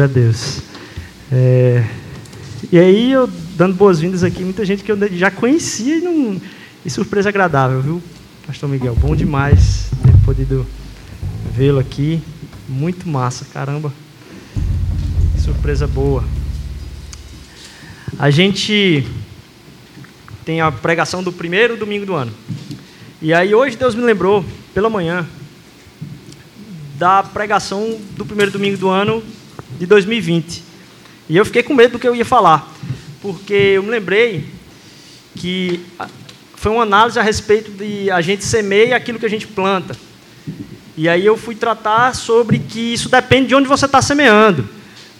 Glória a Deus. É, e aí, eu dando boas-vindas aqui, muita gente que eu já conhecia e, não, e surpresa agradável, viu, Pastor Miguel? Bom demais ter podido vê-lo aqui. Muito massa, caramba. Surpresa boa. A gente tem a pregação do primeiro domingo do ano. E aí hoje Deus me lembrou, pela manhã, da pregação do primeiro domingo do ano de 2020. E eu fiquei com medo do que eu ia falar, porque eu me lembrei que foi uma análise a respeito de a gente semeia aquilo que a gente planta. E aí eu fui tratar sobre que isso depende de onde você está semeando.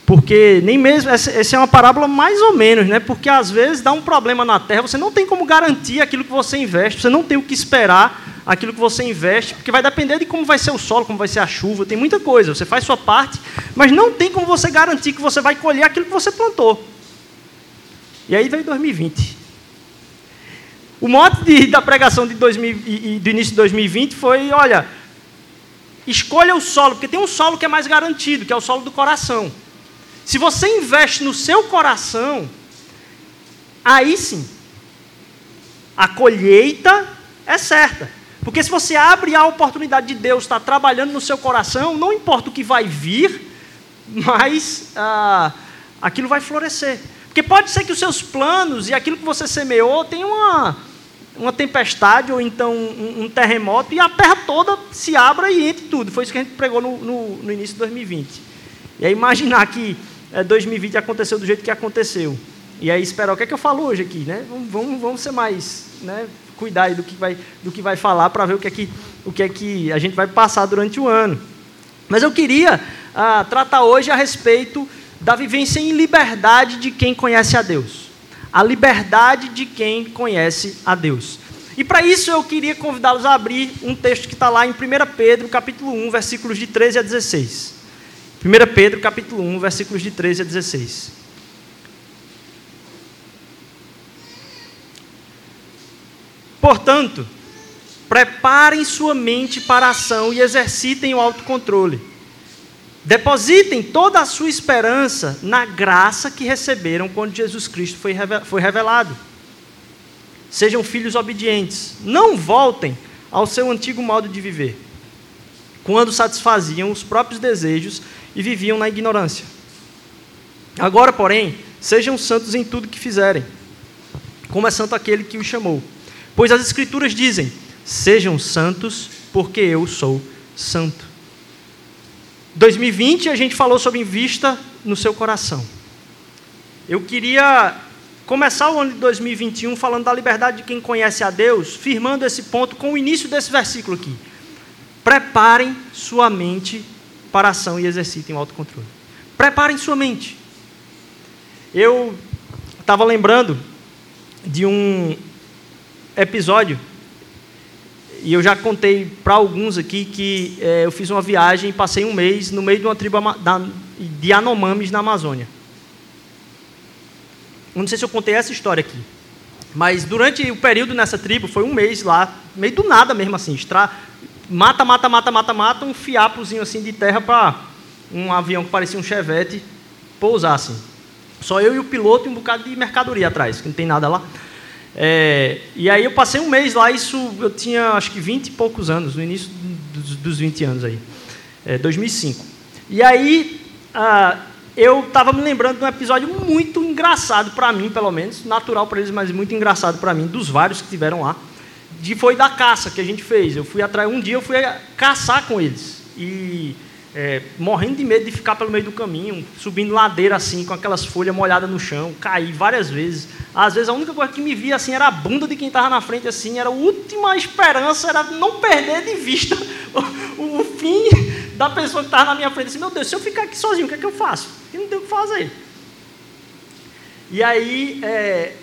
Porque nem mesmo, essa é uma parábola mais ou menos, né? Porque às vezes dá um problema na terra, você não tem como garantir aquilo que você investe, você não tem o que esperar aquilo que você investe, porque vai depender de como vai ser o solo, como vai ser a chuva, tem muita coisa. Você faz sua parte, mas não tem como você garantir que você vai colher aquilo que você plantou. E aí veio 2020. O mote de, da pregação de 2000, e, do início de 2020 foi: olha, escolha o solo, porque tem um solo que é mais garantido, que é o solo do coração. Se você investe no seu coração, aí sim, a colheita é certa. Porque se você abre a oportunidade de Deus estar trabalhando no seu coração, não importa o que vai vir, mas ah, aquilo vai florescer. Porque pode ser que os seus planos e aquilo que você semeou tenha uma, uma tempestade ou então um, um, terremoto e a terra toda se abra e entre tudo. Foi isso que a gente pregou no, no, no início de 2020. E aí imaginar que é, 2020 aconteceu do jeito que aconteceu. E aí esperar o que é que eu falo hoje aqui, né? Vamos, vamos ser mais, né? Cuidar do que vai, do que vai falar para ver o que é que, o que é que a gente vai passar durante o ano. Mas eu queria ah, tratar hoje a respeito da vivência em liberdade de quem conhece a Deus. A liberdade de quem conhece a Deus. E para isso eu queria convidá-los a abrir um texto que está lá em 1 Pedro, capítulo 1, versículos de 13 a 16. 1 Pedro capítulo 1, versículos de 13 a 16. Portanto, preparem sua mente para a ação e exercitem o autocontrole. Depositem toda a sua esperança na graça que receberam quando Jesus Cristo foi revelado. Sejam filhos obedientes. Não voltem ao seu antigo modo de viver, quando satisfaziam os próprios desejos e viviam na ignorância. Agora, porém, sejam santos em tudo que fizerem, como é santo aquele que os chamou. Pois as Escrituras dizem: sejam santos, porque eu sou santo. 2020 a gente falou sobre vista no seu coração. Eu queria começar o ano de 2021 falando da liberdade de quem conhece a Deus, firmando esse ponto com o início desse versículo aqui. Preparem sua mente para a ação e exercitem o autocontrole. Preparem sua mente. Eu estava lembrando de um episódio, e eu já contei para alguns aqui que é, eu fiz uma viagem e passei um mês no meio de uma tribo de Anomamis na Amazônia. não sei se eu contei essa história aqui. Mas durante o período nessa tribo, foi um mês lá, meio do nada mesmo assim, extra, mata, mata, mata, mata, mata, um fiapozinho assim de terra para um avião que parecia um chevette pousar assim. Só eu e o piloto e um bocado de mercadoria atrás, que não tem nada lá. É, e aí eu passei um mês lá, isso eu tinha acho que 20 e poucos anos, no início dos, dos 20 anos aí, é, 2005. E aí ah, eu estava me lembrando de um episódio muito engraçado para mim, pelo menos, natural para eles, mas muito engraçado para mim, dos vários que tiveram lá de, foi da caça que a gente fez. Eu fui atrás, um dia eu fui caçar com eles. E é, morrendo de medo de ficar pelo meio do caminho, subindo ladeira assim, com aquelas folhas molhadas no chão, caí várias vezes. Às vezes a única coisa que me via assim era a bunda de quem estava na frente, assim, era a última esperança, era não perder de vista o, o fim da pessoa que estava na minha frente. Assim, meu Deus, se eu ficar aqui sozinho, o que é que eu faço? Eu não tenho o que fazer. E aí, é,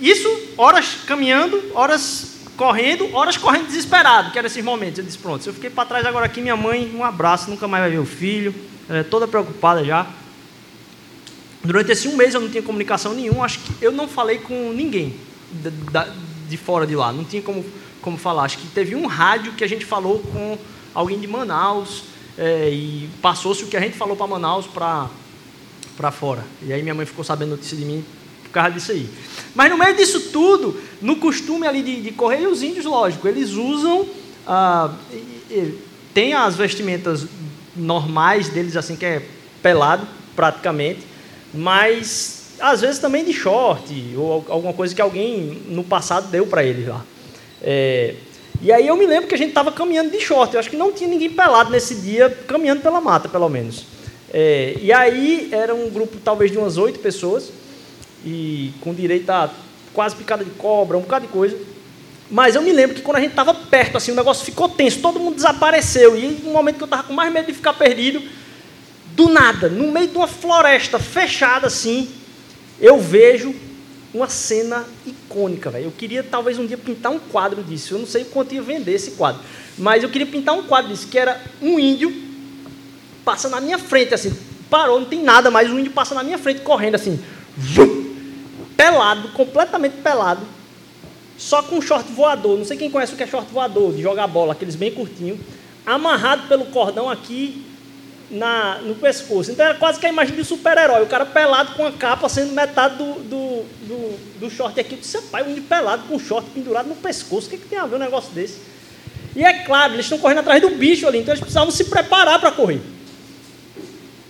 isso, horas caminhando, horas correndo, horas correndo desesperado, que eram esses momentos. Eu disse, pronto, se eu fiquei para trás agora aqui, minha mãe, um abraço, nunca mais vai ver o filho, é, toda preocupada já. Durante esse um mês eu não tinha comunicação nenhuma, acho que eu não falei com ninguém de, de fora de lá, não tinha como, como falar. Acho que teve um rádio que a gente falou com alguém de Manaus, é, e passou-se o que a gente falou para Manaus para fora. E aí minha mãe ficou sabendo notícia de mim causa disso aí. Mas no meio disso tudo, no costume ali de, de correr, os índios, lógico, eles usam. Ah, tem as vestimentas normais deles, assim, que é pelado, praticamente, mas às vezes também de short, ou alguma coisa que alguém no passado deu para eles lá. É, e aí eu me lembro que a gente estava caminhando de short, eu acho que não tinha ninguém pelado nesse dia, caminhando pela mata, pelo menos. É, e aí era um grupo talvez de umas oito pessoas, e com direito a quase picada de cobra, um bocado de coisa. Mas eu me lembro que quando a gente estava perto, assim, o negócio ficou tenso, todo mundo desapareceu. E no momento que eu estava com mais medo de ficar perdido, do nada, no meio de uma floresta fechada assim, eu vejo uma cena icônica, velho. Eu queria talvez um dia pintar um quadro disso. Eu não sei quanto ia vender esse quadro, mas eu queria pintar um quadro disso, que era um índio passa na minha frente assim, parou, não tem nada mais, o índio passa na minha frente correndo assim, pelado, completamente pelado, só com um short voador. Não sei quem conhece o que é short voador, de jogar bola, aqueles bem curtinhos, amarrado pelo cordão aqui na, no pescoço. Então era quase que a imagem de super-herói. O cara pelado com a capa sendo metade do, do, do, do short aqui. Eu pai, o índio pelado com short pendurado no pescoço. O que, é que tem a ver um negócio desse? E é claro, eles estão correndo atrás do bicho ali, então eles precisavam se preparar para correr.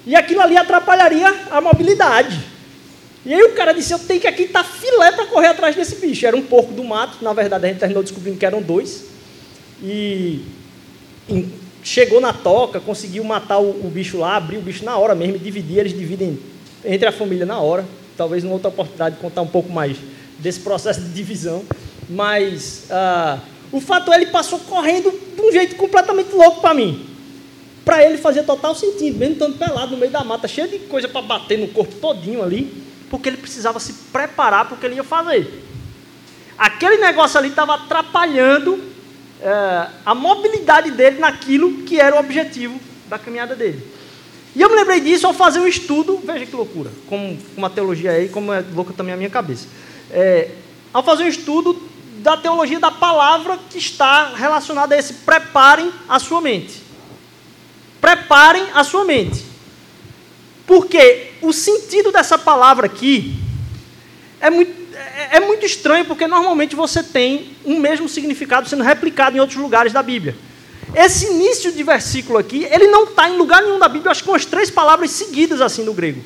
E aquilo ali atrapalharia a mobilidade. E aí o cara disse, eu tenho que aqui estar tá filé para correr atrás desse bicho. Era um porco do mato, na verdade a gente terminou descobrindo que eram dois. E chegou na toca, conseguiu matar o, o, bicho lá, abrir o bicho na hora mesmo, dividir, eles dividem entre a família na hora. Talvez numa outra oportunidade contar um pouco mais desse processo de divisão. Mas ah, o fato é ele passou correndo de um jeito completamente louco para mim. Para ele fazia total sentido, mesmo estando pelado no meio da mata, cheio de coisa para bater no corpo todinho ali, porque ele precisava se preparar para o que ele ia fazer. Aquele negócio ali estava atrapalhando é, a mobilidade dele naquilo que era o objetivo da caminhada dele. E eu me lembrei disso ao fazer um estudo, veja que loucura, como uma teologia aí, como é louca também a minha cabeça. É, ao fazer um estudo da teologia da palavra que está relacionada a esse preparem a sua mente. Preparem a sua mente. Porque o sentido dessa palavra aqui é muito é, é muito estranho porque normalmente você tem um mesmo significado sendo replicado em outros lugares da Bíblia. Esse início de versículo aqui, ele não está em lugar nenhum da Bíblia, acho que com as três palavras seguidas assim no grego.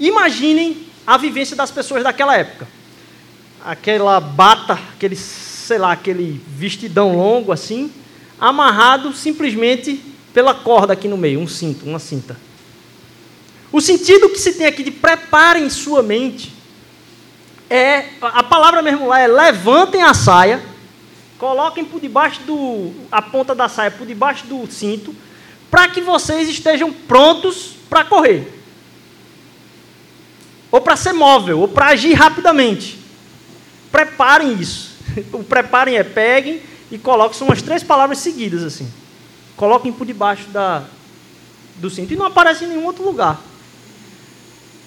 Imaginem a vivência das pessoas daquela época. Aquela bata, aquele, sei lá, aquele vestidão longo assim, amarrado simplesmente pela corda aqui no meio, um cinto, uma cinta. O sentido que se tem aqui de preparem sua mente é, a palavra mesmo lá é levantem a saia, coloquem por debaixo do, a ponta da saia por debaixo do cinto, para que vocês estejam prontos para correr. Ou para ser móvel, ou para agir rapidamente. Preparem isso. O preparem é peguem e coloquem, são as três palavras seguidas assim. Coloquem por debaixo da, do cinto. E não aparece em nenhum outro lugar.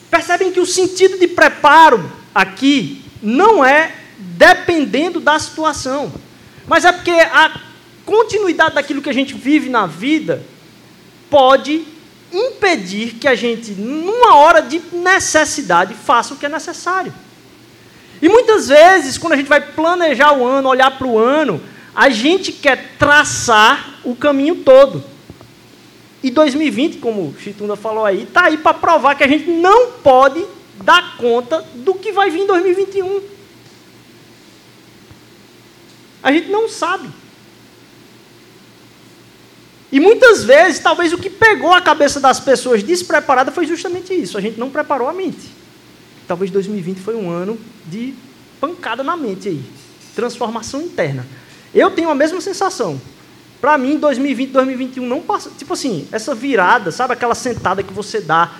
Percebem que o sentido de preparo aqui não é dependendo da situação, mas é porque a continuidade daquilo que a gente vive na vida pode impedir que a gente, numa hora de necessidade, faça o que é necessário. E muitas vezes, quando a gente vai planejar o ano, olhar para o ano, a gente quer traçar o caminho todo. E 2020, como o Chitunda falou aí, está aí para provar que a gente não pode dar conta do que vai vir em 2021. A gente não sabe. E muitas vezes, talvez o que pegou a cabeça das pessoas despreparadas foi justamente isso. A gente não preparou a mente. Talvez 2020 foi um ano de pancada na mente aí, transformação interna. Eu tenho a mesma sensação. Para mim, 2020, 2021 não passa. Tipo assim, essa virada, sabe aquela sentada que você dá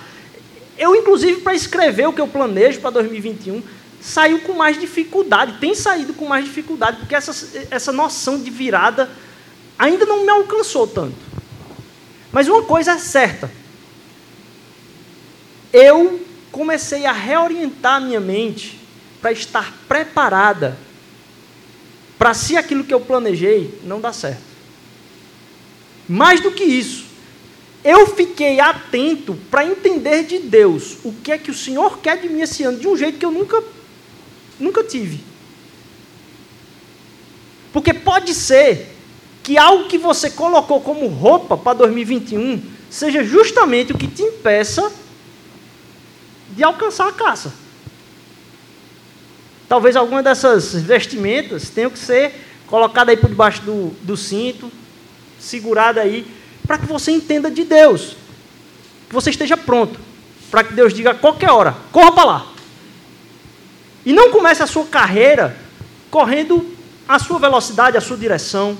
eu, inclusive, para escrever o que eu planejo para 2021, saiu com mais dificuldade, tem saído com mais dificuldade, porque essa, essa noção de virada ainda não me alcançou tanto. Mas uma coisa é certa. Eu comecei a reorientar a minha mente para estar preparada para se aquilo que eu planejei não dar certo. Mais do que isso, eu fiquei atento para entender de Deus o que é que o Senhor quer de mim esse ano, de um jeito que eu nunca, nunca tive. Porque pode ser que algo que você colocou como roupa para 2021 seja justamente o que te impeça de alcançar a caça. Talvez alguma dessas vestimentas tenham que ser colocada aí por debaixo do, do cinto, segurada aí, para que você entenda de Deus. Que você esteja pronto. Para que Deus diga a qualquer hora: corra para lá. E não comece a sua carreira correndo a sua velocidade, a sua direção.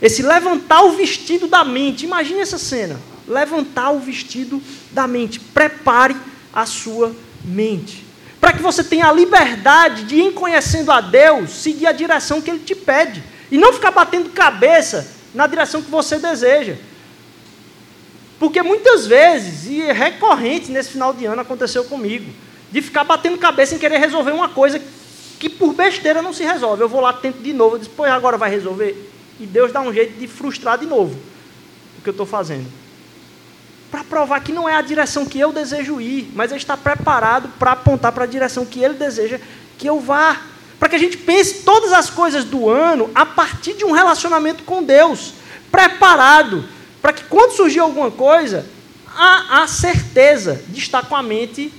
Esse levantar o vestido da mente. Imagine essa cena. Levantar o vestido da mente. Prepare a sua mente para que você tenha a liberdade de, em conhecendo a Deus, seguir a direção que Ele te pede. E não ficar batendo cabeça na direção que você deseja. Porque muitas vezes, e é recorrente nesse final de ano, aconteceu comigo, de ficar batendo cabeça em querer resolver uma coisa que por besteira não se resolve. Eu vou lá, tento de novo, eu disse, pois agora vai resolver. E Deus dá um jeito de frustrar de novo o que eu estou fazendo para provar que não é a direção que eu desejo ir, mas ele está preparado para apontar para a direção que ele deseja que eu vá. Para que a gente pense todas as coisas do ano a partir de um relacionamento com Deus, preparado, para que quando surgir alguma coisa, há a certeza de estar com a mente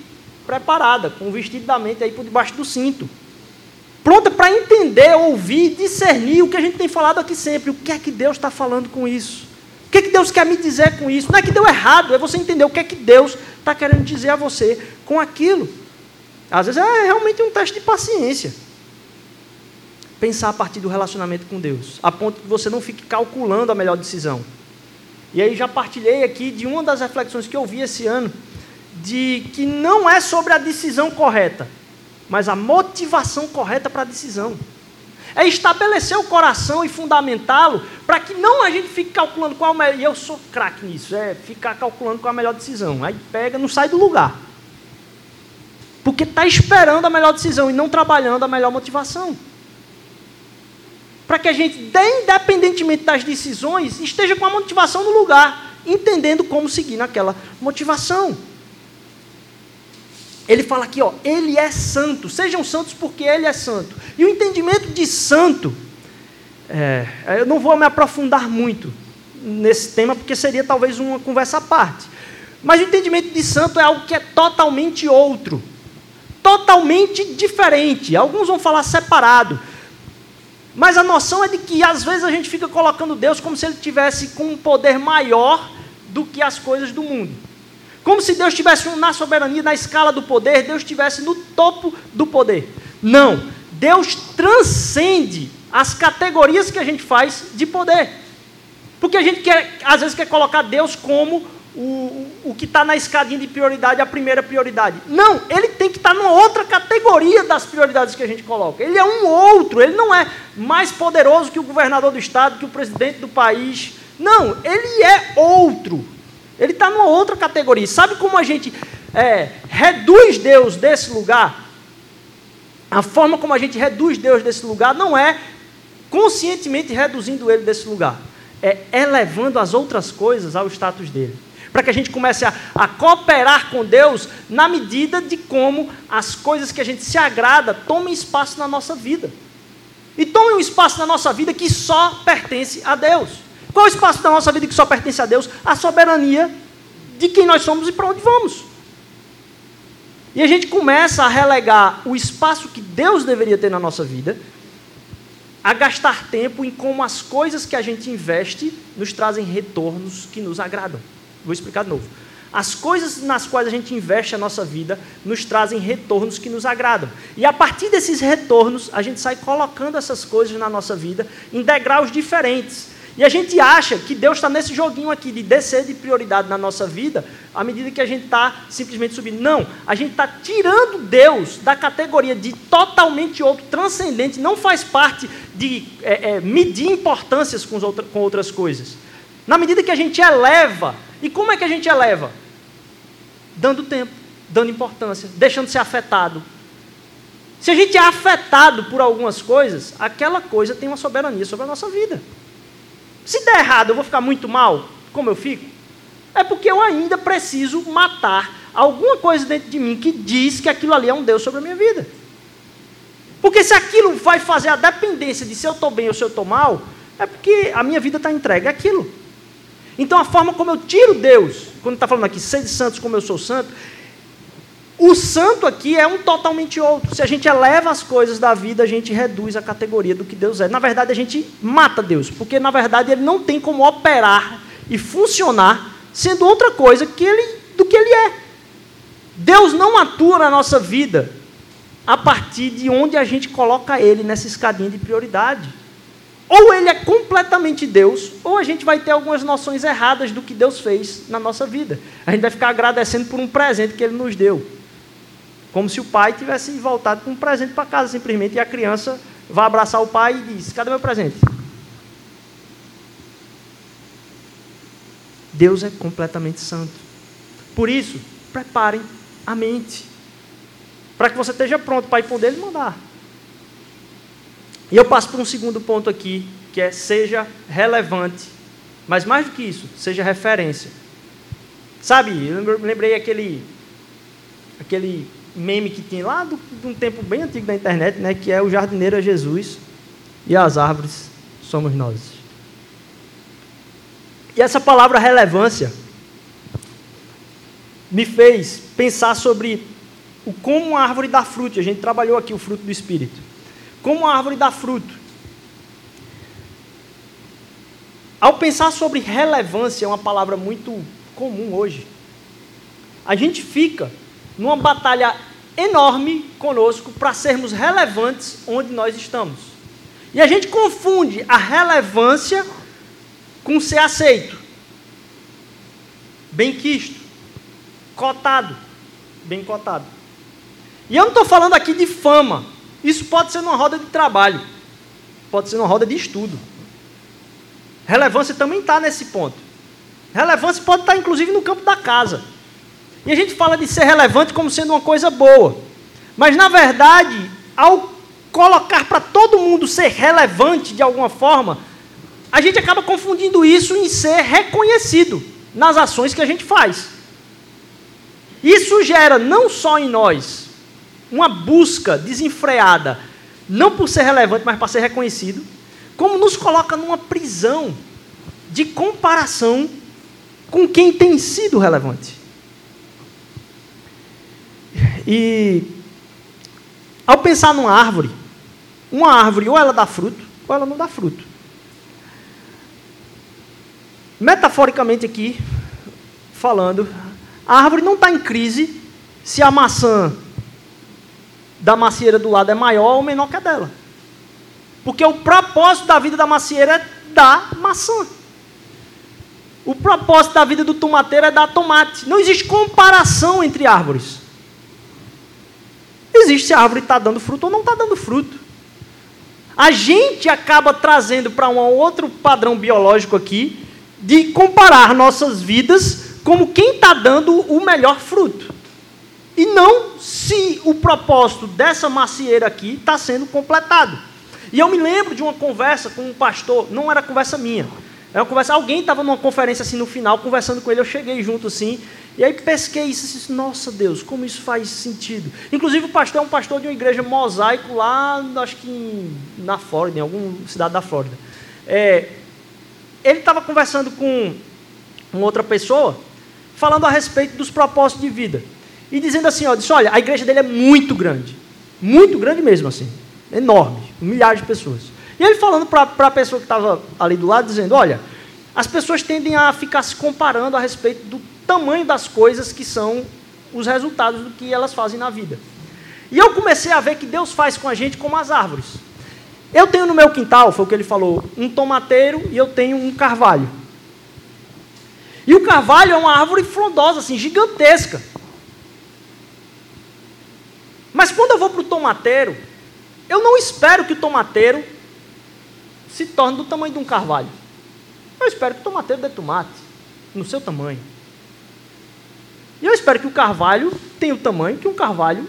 preparada, com o vestido da mente aí por debaixo do cinto. Pronta para entender, ouvir, discernir o que a gente tem falado aqui sempre. O que é que Deus está falando com isso? O que, é que Deus quer me dizer com isso? Não é que deu errado, é você entender o que é que Deus está querendo dizer a você com aquilo. Às vezes é realmente um teste de paciência. Pensar a partir do relacionamento com Deus, a ponto que você não fique calculando a melhor decisão. E aí já partilhei aqui de uma das reflexões que eu vi esse ano, de que não é sobre a decisão correta, mas a motivação correta para a decisão. É estabelecer o coração e fundamentá-lo para que não a gente fique calculando qual é melhor. E eu sou craque nisso, é ficar calculando qual é a melhor decisão. Aí pega, não sai do lugar. Porque está esperando a melhor decisão e não trabalhando a melhor motivação. Para que a gente, independentemente das decisões, esteja com a motivação no lugar, entendendo como seguir naquela motivação. Ele fala aqui, ó, ele é santo. Sejam santos porque ele é santo. E o entendimento de santo, é, eu não vou me aprofundar muito nesse tema, porque seria talvez uma conversa à parte. Mas o entendimento de santo é algo que é totalmente outro, totalmente diferente. Alguns vão falar separado. Mas a noção é de que às vezes a gente fica colocando Deus como se ele tivesse com um poder maior do que as coisas do mundo. Como se Deus estivesse na soberania, na escala do poder, Deus estivesse no topo do poder. Não. Deus transcende as categorias que a gente faz de poder. Porque a gente quer, às vezes quer colocar Deus como o, o que está na escadinha de prioridade, a primeira prioridade. Não, ele tem que estar tá numa outra categoria das prioridades que a gente coloca. Ele é um outro, ele não é mais poderoso que o governador do estado, que o presidente do país. Não, ele é outro. Ele está numa outra categoria. Sabe como a gente é, reduz Deus desse lugar? A forma como a gente reduz Deus desse lugar não é conscientemente reduzindo ele desse lugar, é elevando as outras coisas ao status dele. Para que a gente comece a, a, cooperar com Deus na medida de como as coisas que a gente se agrada tomem espaço na nossa vida. E tomem um espaço na nossa vida que só pertence a Deus. Qual é o espaço da nossa vida que só pertence a Deus? A soberania de quem nós somos e para onde vamos. E a gente começa a relegar o espaço que Deus deveria ter na nossa vida, a gastar tempo em como as coisas que a gente investe nos trazem retornos que nos agradam. Vou explicar de novo. As coisas nas quais a gente investe a nossa vida nos trazem retornos que nos agradam. E a partir desses retornos, a gente sai colocando essas coisas na nossa vida em degraus diferentes. E a gente acha que Deus está nesse joguinho aqui de descer de prioridade na nossa vida, à medida que a gente está simplesmente subindo. Não, a gente está tirando Deus da categoria de totalmente outro, transcendente, não faz parte de é, é, medir importâncias com, outra, com outras coisas. Na medida que a gente eleva, e como é que a gente eleva? Dando tempo, dando importância, deixando ser afetado. Se a gente é afetado por algumas coisas, aquela coisa tem uma soberania sobre a nossa vida. Se der errado, eu vou ficar muito mal, como eu fico? É porque eu ainda preciso matar alguma coisa dentro de mim que diz que aquilo ali é um Deus sobre a minha vida. Porque se aquilo vai fazer a dependência de se eu estou bem ou se eu estou mal, é porque a minha vida está entregue àquilo. Então a forma como eu tiro Deus, quando está falando aqui, sede santos como eu sou santo, o santo aqui é um totalmente outro. Se a gente eleva as coisas da vida, a gente reduz a categoria do que Deus é. Na verdade, a gente mata Deus, porque na verdade ele não tem como operar e funcionar sendo outra coisa que ele, do que ele é. Deus não atua na nossa vida a partir de onde a gente coloca ele nessa escadinha de prioridade. Ou ele é completamente Deus, ou a gente vai ter algumas noções erradas do que Deus fez na nossa vida. A gente vai ficar agradecendo por um presente que ele nos deu. Como se o pai tivesse voltado com um presente para casa simplesmente e a criança vai abraçar o pai e diz: Cadê meu presente? Deus é completamente santo. Por isso, preparem a mente para que você esteja pronto para ir poder mandar. E eu passo por um segundo ponto aqui, que é seja relevante, mas mais do que isso, seja referência. Sabe, eu lembrei aquele aquele meme que tinha lá do, de um tempo bem antigo da internet, né, que é o jardineiro é Jesus e as árvores somos nós. E essa palavra relevância me fez pensar sobre o como uma árvore dá fruto. A gente trabalhou aqui o fruto do Espírito. Como uma árvore dá fruto. Ao pensar sobre relevância, é uma palavra muito comum hoje. A gente fica numa batalha enorme conosco para sermos relevantes onde nós estamos. E a gente confunde a relevância com ser aceito, bem quisto, cotado, bem cotado. E eu não estou falando aqui de fama. Isso pode ser numa roda de trabalho. Pode ser numa roda de estudo. Relevância também está nesse ponto. Relevância pode estar, inclusive, no campo da casa. E a gente fala de ser relevante como sendo uma coisa boa. Mas, na verdade, ao colocar para todo mundo ser relevante de alguma forma, a gente acaba confundindo isso em ser reconhecido nas ações que a gente faz. Isso gera não só em nós uma busca desenfreada, não por ser relevante, mas para ser reconhecido, como nos coloca numa prisão de comparação com quem tem sido relevante. E ao pensar numa árvore, uma árvore ou ela dá fruto, ou ela não dá fruto. Metaforicamente aqui, falando, a árvore não está em crise se a maçã da macieira do lado é maior ou menor que a dela. Porque o propósito da vida da macieira é dar maçã. O propósito da vida do tomateiro é dar tomate. Não existe comparação entre árvores. Existe se a árvore está dando fruto ou não está dando fruto. A gente acaba trazendo para um outro padrão biológico aqui de comparar nossas vidas como quem está dando o melhor fruto. E não se o propósito dessa macieira aqui está sendo completado. E eu me lembro de uma conversa com um pastor, não era conversa minha, era uma conversa, alguém estava numa conferência assim no final, conversando com ele, eu cheguei junto assim, e aí pesquei isso e disse, nossa Deus, como isso faz sentido. Inclusive o pastor é um pastor de uma igreja mosaico lá, acho que em, na Flórida, em alguma cidade da Flórida. É, ele estava conversando com uma outra pessoa, falando a respeito dos propósitos de vida e dizendo assim, ó, disse, olha, a igreja dele é muito grande, muito grande mesmo assim, enorme, milhares de pessoas. E ele falando para a pessoa que estava ali do lado, dizendo, olha, as pessoas tendem a ficar se comparando a respeito do tamanho das coisas que são os resultados do que elas fazem na vida. E eu comecei a ver que Deus faz com a gente como as árvores. Eu tenho no meu quintal, foi o que ele falou, um tomateiro e eu tenho um carvalho. E o carvalho é uma árvore frondosa, assim, gigantesca. Mas quando eu vou para o tomateiro, eu não espero que o tomateiro se torne do tamanho de um carvalho. Eu espero que o tomateiro dê tomate, no seu tamanho. E eu espero que o carvalho tenha o tamanho que um carvalho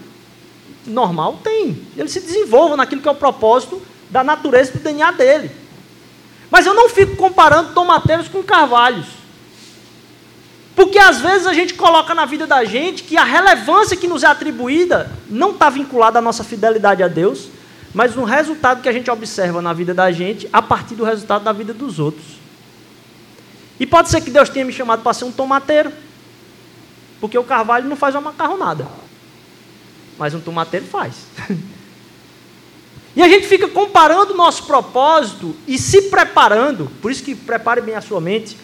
normal tem. Ele se desenvolva naquilo que é o propósito da natureza do DNA dele. Mas eu não fico comparando tomateiros com carvalhos. Porque às vezes a gente coloca na vida da gente que a relevância que nos é atribuída não está vinculada à nossa fidelidade a Deus, mas no resultado que a gente observa na vida da gente a partir do resultado da vida dos outros. E pode ser que Deus tenha me chamado para ser um tomateiro, porque o carvalho não faz uma macarronada, mas um tomateiro faz. e a gente fica comparando o nosso propósito e se preparando, por isso que prepare bem a sua mente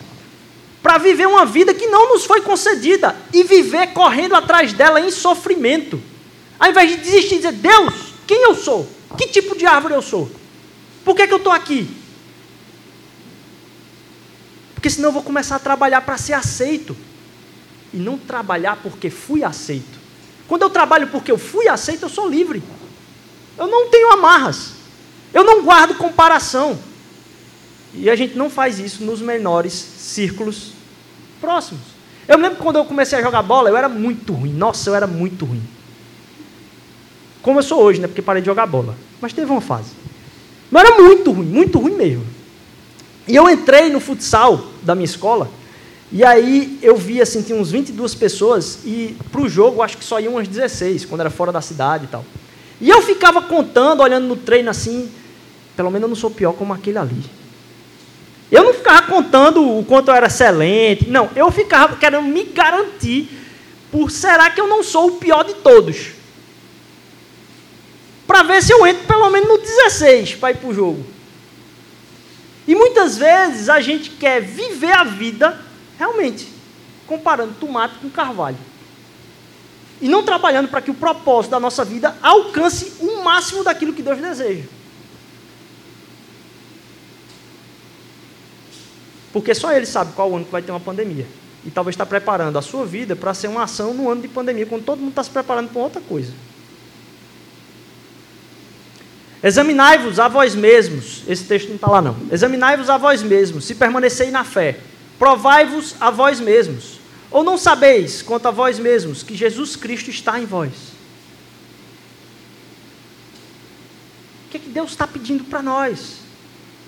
para viver uma vida que não nos foi concedida e viver correndo atrás dela em sofrimento. Ao invés de desistir e dizer, Deus, quem eu sou? Que tipo de árvore eu sou? Por que, que eu estou aqui? Porque senão eu vou começar a trabalhar para ser aceito. E não trabalhar porque fui aceito. Quando eu trabalho porque eu fui aceito, eu sou livre. Eu não tenho amarras. Eu não guardo comparação. E a gente não faz isso nos menores círculos próximos. Eu me lembro quando eu comecei a jogar bola, eu era muito ruim. Nossa, eu era muito ruim. Como eu sou hoje, né? Porque parei de jogar bola. Mas teve uma fase. Mas era muito ruim, muito ruim mesmo. E eu entrei no futsal da minha escola, e aí eu vi assim, tinha uns 22 pessoas, e para o jogo acho que só iam umas 16, quando era fora da cidade e tal. E eu ficava contando, olhando no treino assim, pelo menos eu não sou pior como aquele ali. Eu não ficava contando o quanto eu era excelente. Não, eu ficava querendo me garantir por será que eu não sou o pior de todos? Para ver se eu entro pelo menos no 16 para ir para o jogo. E muitas vezes a gente quer viver a vida realmente comparando tomate com carvalho. E não trabalhando para que o propósito da nossa vida alcance o máximo daquilo que Deus deseja. Porque só ele sabe qual ano que vai ter uma pandemia. E talvez está preparando a sua vida para ser uma ação no ano de pandemia, quando todo mundo está se preparando para outra coisa. Examinai-vos a vós mesmos. Esse texto não está lá, não. Examinai-vos a vós mesmos, se permanecei na fé. Provai-vos a vós mesmos. Ou não sabeis, quanto a vós mesmos, que Jesus Cristo está em vós? O que, é que Deus está pedindo para nós?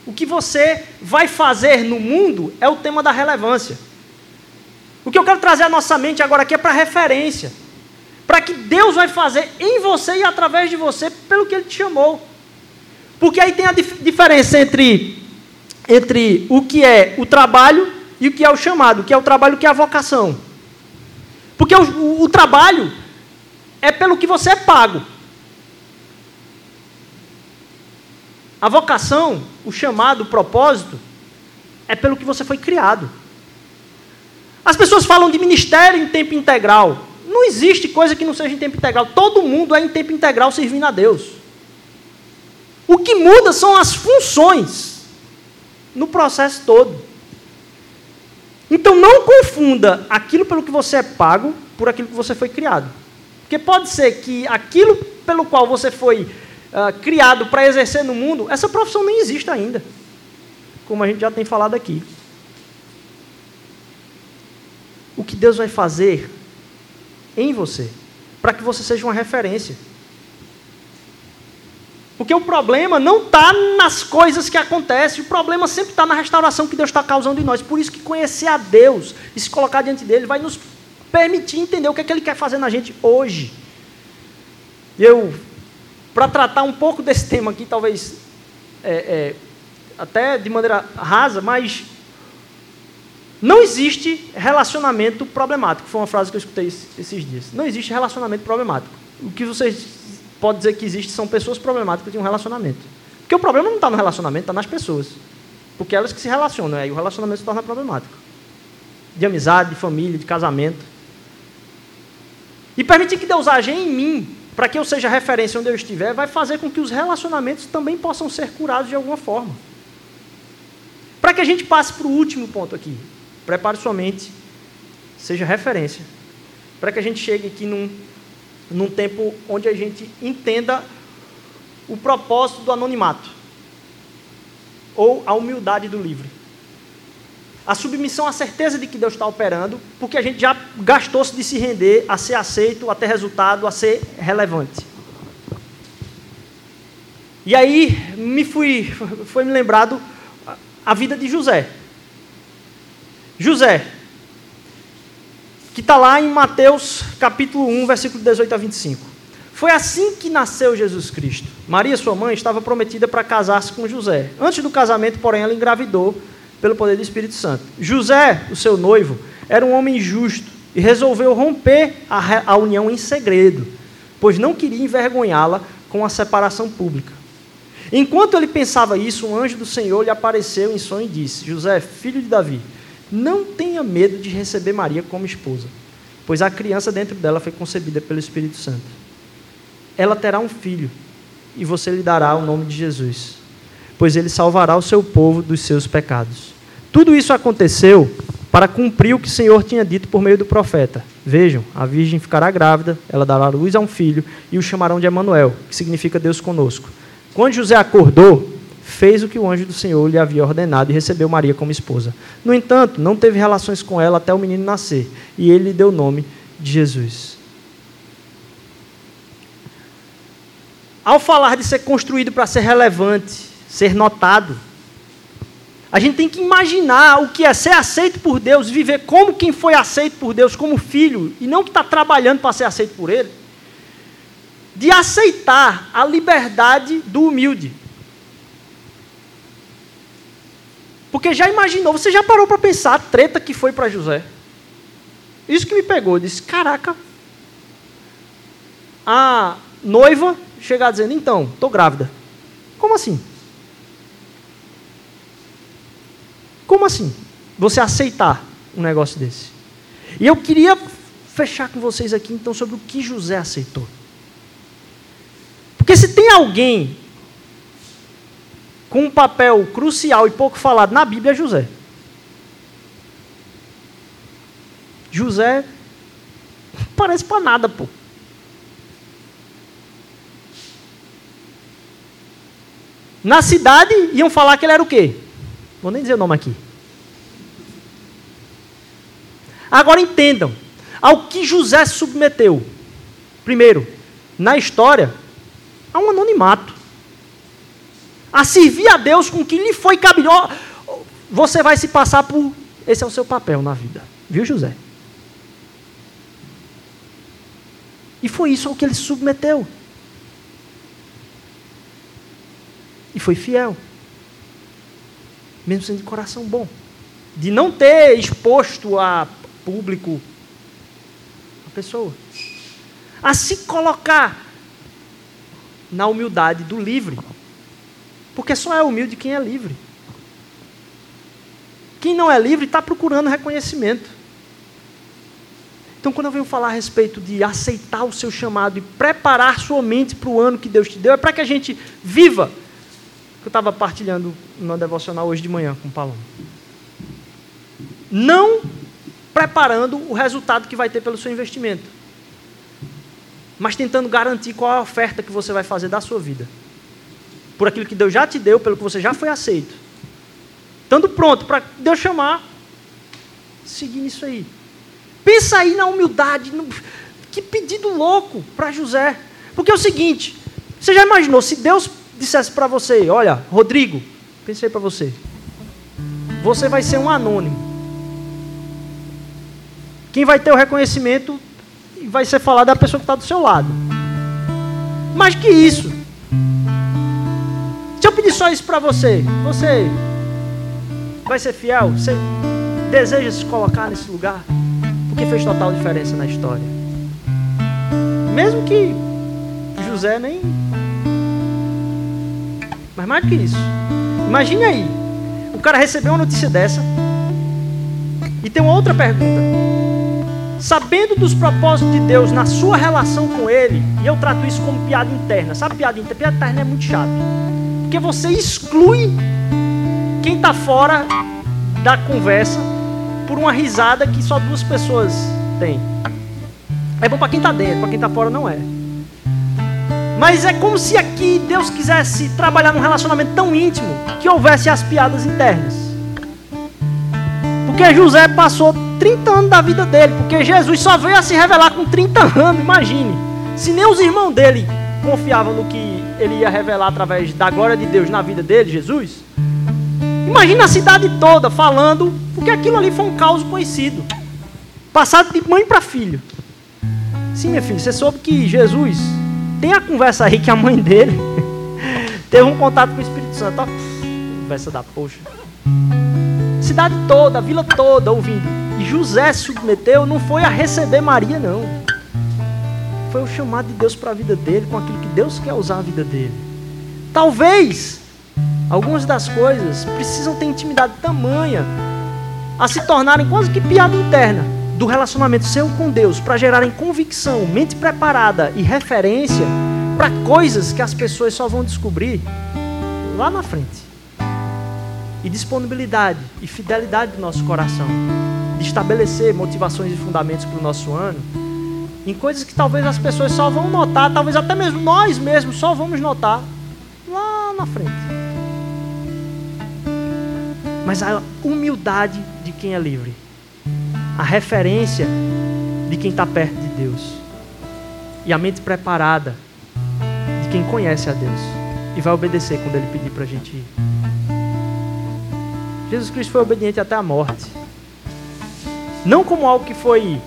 O que você vai fazer no mundo é o tema da relevância. O que eu quero trazer à nossa mente agora aqui é para referência. Para que Deus vai fazer em você e através de você pelo que Ele te chamou. Porque aí tem a dif diferença entre, entre o que é o trabalho e o que é o chamado, o que é o trabalho, o que é a vocação. Porque o, o, o trabalho é pelo que você é pago. A vocação, o chamado, o propósito, é pelo que você foi criado. As pessoas falam de ministério em tempo integral. Não existe coisa que não seja em tempo integral. Todo mundo é em tempo integral servindo a Deus. O que muda são as funções no processo todo. Então não confunda aquilo pelo que você é pago por aquilo que você foi criado. Porque pode ser que aquilo pelo qual você foi uh, criado para exercer no mundo, essa profissão nem existe ainda. Como a gente já tem falado aqui. O que Deus vai fazer em você, para que você seja uma referência. Porque o problema não está nas coisas que acontecem, o problema sempre está na restauração que Deus está causando em nós. Por isso que conhecer a Deus e se colocar diante dele vai nos permitir entender o que é que ele quer fazer na gente hoje. Eu para tratar um pouco desse tema aqui, talvez é, é, até de maneira rasa, mas não existe relacionamento problemático. Foi uma frase que eu escutei esses dias. Não existe relacionamento problemático. O que vocês podem dizer que existe são pessoas problemáticas de um relacionamento. Porque o problema não está no relacionamento, está nas pessoas. Porque elas que se relacionam, aí o relacionamento se torna problemático. De amizade, de família, de casamento. E permitir que Deus aja em mim para que eu seja referência onde eu estiver, vai fazer com que os relacionamentos também possam ser curados de alguma forma. Para que a gente passe para o último ponto aqui. Prepare sua mente, seja referência. Para que a gente chegue aqui num, num tempo onde a gente entenda o propósito do anonimato. Ou a humildade do livre a submissão à certeza de que Deus está operando, porque a gente já gastou-se de se render a ser aceito, a ter resultado, a ser relevante. E aí me fui, foi me lembrado a vida de José. José, que está lá em Mateus capítulo 1, versículo 18 a 25. Foi assim que nasceu Jesus Cristo. Maria, sua mãe, estava prometida para casar-se com José. Antes do casamento, porém, ela engravidou pelo poder do Espírito Santo. José, o seu noivo, era um homem justo e resolveu romper a, a união em segredo, pois não queria envergonhá-la com a separação pública. Enquanto ele pensava isso, um anjo do Senhor lhe apareceu em sonho e disse: José, filho de Davi, não tenha medo de receber Maria como esposa, pois a criança dentro dela foi concebida pelo Espírito Santo ela terá um filho, e você lhe dará o nome de Jesus, pois ele salvará o seu povo dos seus pecados. Tudo isso aconteceu para cumprir o que o Senhor tinha dito por meio do profeta. Vejam, a virgem ficará grávida, ela dará luz a um filho e o chamarão de Emanuel, que significa Deus conosco. Quando José acordou, fez o que o anjo do Senhor lhe havia ordenado e recebeu Maria como esposa. No entanto, não teve relações com ela até o menino nascer, e ele lhe deu o nome de Jesus. Ao falar de ser construído para ser relevante, ser notado, a gente tem que imaginar o que é ser aceito por Deus, viver como quem foi aceito por Deus, como filho, e não que está trabalhando para ser aceito por Ele. De aceitar a liberdade do humilde. Porque já imaginou, você já parou para pensar a treta que foi para José? Isso que me pegou, eu disse: caraca, a noiva chegar dizendo: então, estou grávida. Como assim? Como assim? Você aceitar um negócio desse? E eu queria fechar com vocês aqui então sobre o que José aceitou. Porque se tem alguém com um papel crucial e pouco falado na Bíblia é José. José parece para nada, pô. Na cidade iam falar que ele era o quê? Vou nem dizer o nome aqui. Agora entendam, ao que José se submeteu. Primeiro, na história, a um anonimato. A servir a Deus com que lhe foi cabido. Você vai se passar por. Esse é o seu papel na vida. Viu, José? E foi isso ao que ele se submeteu. E foi fiel. Mesmo sendo de coração bom. De não ter exposto a público a pessoa. A se colocar na humildade do livre. Porque só é humilde quem é livre. Quem não é livre está procurando reconhecimento. Então, quando eu venho falar a respeito de aceitar o seu chamado e preparar sua mente para o ano que Deus te deu, é para que a gente viva que eu estava partilhando no devocional hoje de manhã com o Paloma. Não preparando o resultado que vai ter pelo seu investimento, mas tentando garantir qual é a oferta que você vai fazer da sua vida. Por aquilo que Deus já te deu, pelo que você já foi aceito. Estando pronto para Deus chamar, seguir nisso aí. Pensa aí na humildade. No... Que pedido louco para José. Porque é o seguinte: você já imaginou se Deus dissesse para você: Olha, Rodrigo, pensei para você, você vai ser um anônimo. Quem vai ter o reconhecimento vai ser falado da pessoa que está do seu lado. Mais que isso, se eu pedir só isso para você, você vai ser fiel? Você deseja se colocar nesse lugar? Porque fez total diferença na história. Mesmo que José nem mas mais do que isso. Imagine aí. O cara recebeu uma notícia dessa. E tem uma outra pergunta. Sabendo dos propósitos de Deus na sua relação com Ele, e eu trato isso como piada interna. Sabe piada interna? Piada interna é muito chato. Porque você exclui quem está fora da conversa por uma risada que só duas pessoas têm. É bom para quem está dentro, para quem está fora não é. Mas é como se aqui Deus quisesse trabalhar num relacionamento tão íntimo que houvesse as piadas internas. Porque José passou 30 anos da vida dele, porque Jesus só veio a se revelar com 30 anos, imagine. Se nem os irmãos dele confiavam no que ele ia revelar através da glória de Deus na vida dele, Jesus, Imagina a cidade toda falando, porque aquilo ali foi um caos conhecido. Passado de mãe para filho. Sim, minha filha, você soube que Jesus tem a conversa aí que a mãe dele teve um contato com o Espírito Santo. Ó, conversa da poxa. Cidade toda, vila toda ouvindo. E José se submeteu, não foi a receber Maria, não. Foi o chamado de Deus para a vida dele, com aquilo que Deus quer usar a vida dele. Talvez algumas das coisas precisam ter intimidade tamanha a se tornarem quase que piada interna do relacionamento seu com Deus, para gerarem convicção, mente preparada e referência para coisas que as pessoas só vão descobrir lá na frente. E disponibilidade e fidelidade do nosso coração, de estabelecer motivações e fundamentos para o nosso ano, em coisas que talvez as pessoas só vão notar, talvez até mesmo nós mesmos só vamos notar lá na frente. Mas a humildade de quem é livre, a referência de quem está perto de Deus, e a mente preparada de quem conhece a Deus e vai obedecer quando Ele pedir para a gente ir. Jesus Cristo foi obediente até a morte. Não como algo que foi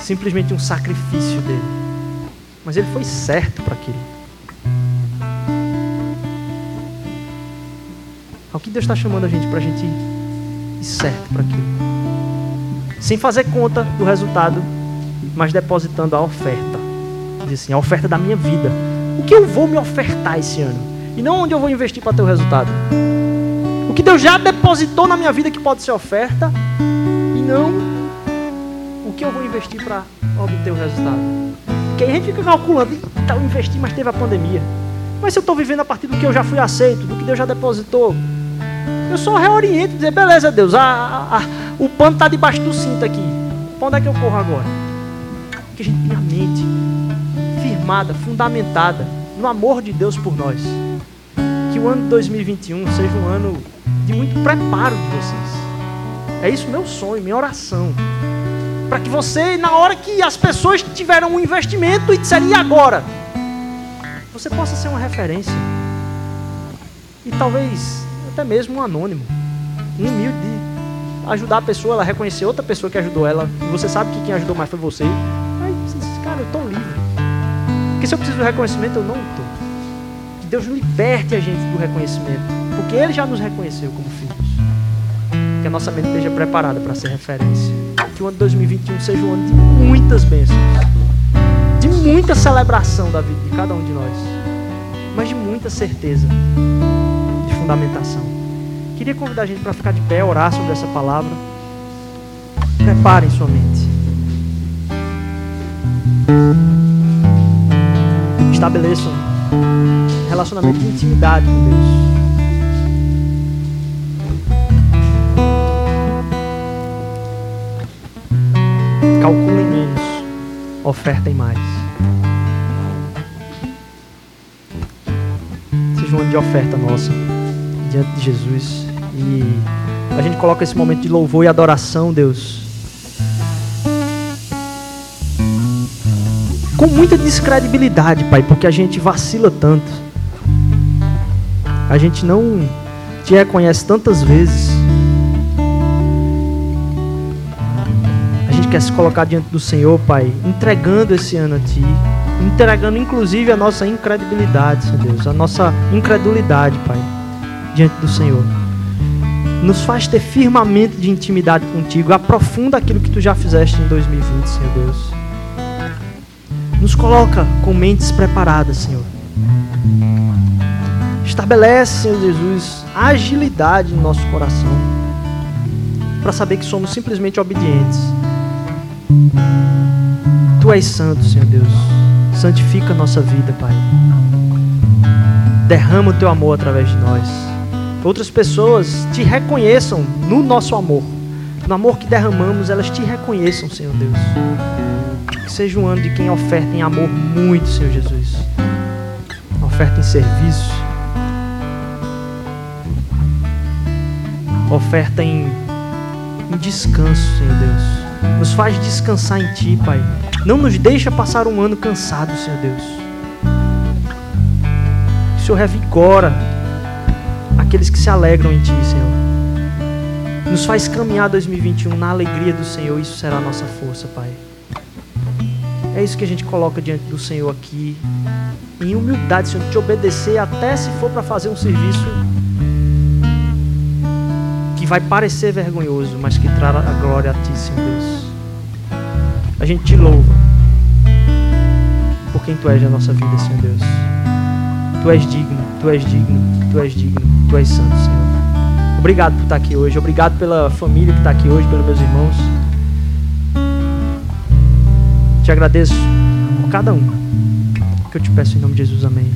simplesmente um sacrifício dele, mas ele foi certo para aquilo. Ao que Deus está chamando a gente para a gente ir certo para aquilo, sem fazer conta do resultado, mas depositando a oferta. Diz assim, a oferta da minha vida. O que eu vou me ofertar esse ano? E não onde eu vou investir para ter o resultado. O que Deus já depositou na minha vida que pode ser oferta e não o que eu vou investir para obter o resultado. Porque aí a gente fica calculando, então eu investi, mas teve a pandemia. Mas se eu estou vivendo a partir do que eu já fui aceito, do que Deus já depositou, eu só reoriento e dizer, beleza, Deus, a, a, a, o pano está debaixo do cinto aqui. Para onde é que eu corro agora? Que a gente tenha a mente firmada, fundamentada no amor de Deus por nós. Que o ano de 2021 seja um ano de muito preparo de vocês. É isso meu sonho, minha oração. Para que você, na hora que as pessoas tiveram um investimento e disserem, e agora? Você possa ser uma referência. E talvez até mesmo um anônimo. Um humilde de ajudar a pessoa, ela reconhecer outra pessoa que ajudou ela. E você sabe que quem ajudou mais foi você. Aí você diz, cara, eu estou livre. Porque se eu preciso do reconhecimento, eu não estou. Que Deus liberte a gente do reconhecimento porque Ele já nos reconheceu como filhos. Que a nossa mente esteja preparada para ser referência. Que o ano de 2021 seja um ano de muitas bênçãos. De muita celebração da vida de cada um de nós. Mas de muita certeza. Fundamentação. Queria convidar a gente para ficar de pé, orar sobre essa palavra. Preparem sua mente. Estabeleçam relacionamento de intimidade com Deus. calculem menos, ofertem mais. Seja um ano de oferta nossa diante de Jesus. E a gente coloca esse momento de louvor e adoração, Deus. Com muita descredibilidade, Pai, porque a gente vacila tanto. A gente não te reconhece tantas vezes. quer se colocar diante do Senhor, Pai, entregando esse ano a Ti, entregando inclusive a nossa incredibilidade, Senhor Deus, a nossa incredulidade, Pai, diante do Senhor. Nos faz ter firmamento de intimidade contigo, aprofunda aquilo que Tu já fizeste em 2020, Senhor Deus. Nos coloca com mentes preparadas, Senhor. Estabelece, Senhor Jesus, agilidade no nosso coração, para saber que somos simplesmente obedientes Tu és santo, Senhor Deus. Santifica a nossa vida, Pai. Derrama o teu amor através de nós. Outras pessoas te reconheçam no nosso amor. No amor que derramamos, elas te reconheçam, Senhor Deus. Que seja um ano de quem oferta em amor muito, Senhor Jesus. Oferta em serviço. Oferta em, em descanso, Senhor Deus nos faz descansar em Ti, Pai. Não nos deixa passar um ano cansado, Senhor Deus. O Senhor revigora que se alegram em Ti, Senhor. Nos faz caminhar 2021 na alegria do Senhor, isso será a nossa força, Pai. É isso que a gente coloca diante do Senhor aqui, em humildade, Senhor, te obedecer até se for para fazer um serviço que vai parecer vergonhoso, mas que trará a glória a Ti, Senhor Deus. A gente te louva por quem Tu és na nossa vida, Senhor Deus. Tu és digno, Tu és digno, Tu és digno, Tu és santo, Senhor. Obrigado por estar aqui hoje, obrigado pela família que está aqui hoje, pelos meus irmãos. Te agradeço por cada um. Que eu te peço em nome de Jesus, amém.